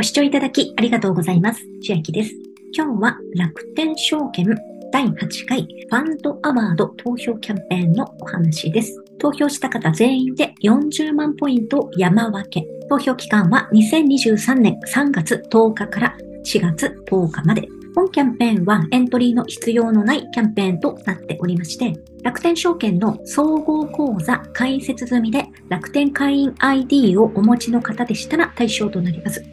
ご視聴いただきありがとうございます。千秋です。今日は楽天証券第8回ファンドアワード投票キャンペーンのお話です。投票した方全員で40万ポイントを山分け。投票期間は2023年3月10日から4月10日まで。本キャンペーンはエントリーの必要のないキャンペーンとなっておりまして、楽天証券の総合口座開設済みで楽天会員 ID をお持ちの方でしたら対象となります。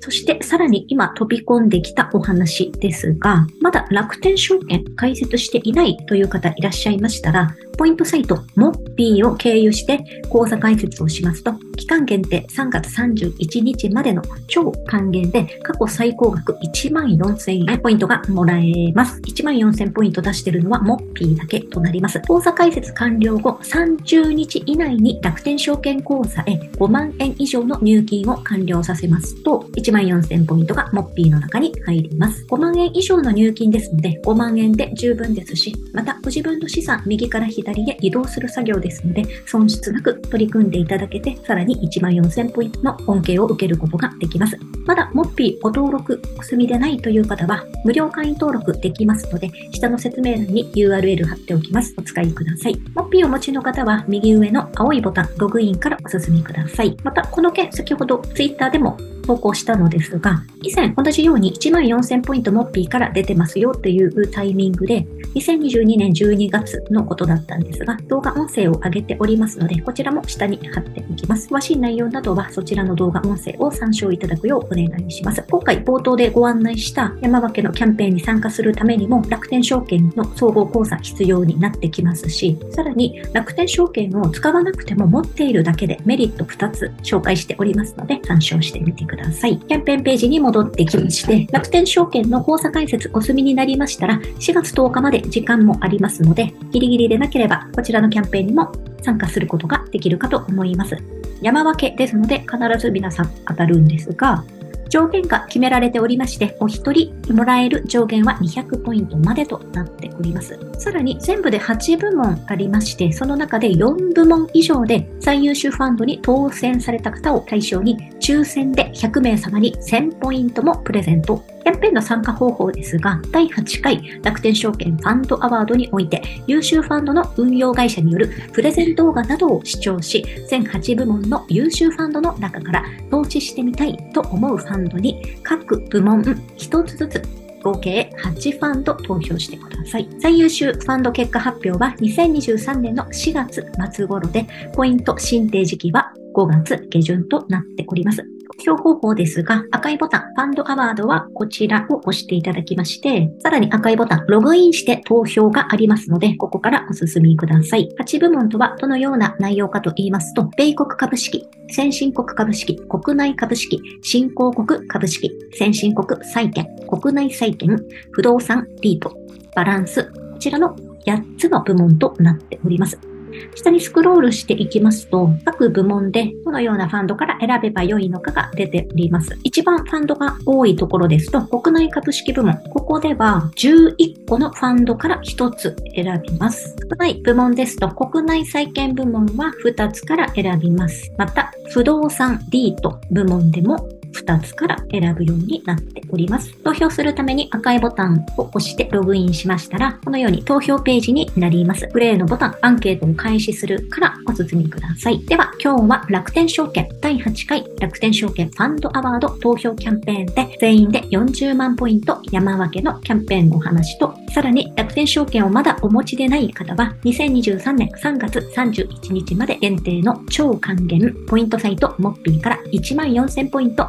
そしてさらに今飛び込んできたお話ですが、まだ楽天証券開設していないという方いらっしゃいましたら、ポイントサイトモッピーを経由して口座開設をしますと、期間限定3月31日までの超還元で過去最高額1万4000円ポイントがもらえます。1万4000ポイント出してるのはモッピーだけとなります。口座開設完了後30日以内に楽天証券口座へ5万円以上の入金を完了させますと、と1万4000ポイントがモッピーの中に入ります。5万円以上の入金ですので、5万円で十分ですし、またご自分の資産右から左へ移動する作業ですので、損失なく取り組んでいただけて、さらに1万4000ポイントの恩恵を受けることができます。まだモッピーご登録お済みでないという方は、無料会員登録できますので、下の説明欄に URL 貼っておきます。お使いください。モッピーをお持ちの方は、右上の青いボタン、ログインからお進みください。また、この件、先ほど Twitter でも投稿したのですが、以前同じように1万4000ポイントモッピーから出てますよというタイミングで、2022年12月のことだったんですが、動画音声を上げておりますので、こちらも下に貼っておきます。詳しい内容などはそちらの動画音声を参照いただくようお願いします。今回冒頭でご案内した山分けのキャンペーンに参加するためにも、楽天証券の総合口座必要になってきますし、さらに楽天証券を使わなくても持っているだけでメリット2つ紹介しておりますので、参照してみてください。キャンペーンページに戻ってきまして、楽天証券の口座開設お済みになりましたら、4月10日まで時間もありますので、ギリギリでなければ、こちらのキャンペーンにも参加することができるかと思います。山分けですので、必ず皆さん当たるんですが、上限が決められておりまして、お一人もらえる上限は200ポイントまでとなっております。さらに全部で8部門ありまして、その中で4部門以上で最優秀ファンドに当選された方を対象に、抽選で100名様に1000ポイントもプレゼントキャンペーンの参加方法ですが、第8回楽天証券ファンドアワードにおいて、優秀ファンドの運用会社によるプレゼン動画などを視聴し、全8部門の優秀ファンドの中から投資してみたいと思うファンドに各部門1つずつ合計8ファンド投票してください。最優秀ファンド結果発表は2023年の4月末頃で、ポイント申請時期は5月下旬となっております。投票方法ですが、赤いボタン、ファンドアワードはこちらを押していただきまして、さらに赤いボタン、ログインして投票がありますので、ここからお進みください。8部門とはどのような内容かと言いますと、米国株式、先進国株式、国内株式、新興国株式、先進国債券、国内債券、不動産リート、バランス、こちらの8つの部門となっております。下にスクロールしていきますと、各部門でどのようなファンドから選べばよいのかが出ております。一番ファンドが多いところですと、国内株式部門。ここでは11個のファンドから1つ選びます。少ない部門ですと、国内債券部門は2つから選びます。また、不動産リート部門でも2つから選ぶようになっております。投票するために赤いボタンを押してログインしましたら、このように投票ページになります。グレーのボタン、アンケートを開始するからお進みください。では、今日は楽天証券第8回楽天証券ファンドアワード投票キャンペーンで全員で40万ポイント山分けのキャンペーンのお話と、さらに楽天証券をまだお持ちでない方は、2023年3月31日まで限定の超還元ポイントサイトモッピーから1万4000ポイント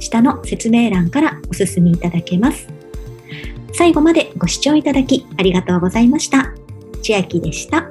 下の説明欄からお進みいただけます。最後までご視聴いただきありがとうございました。千秋でした。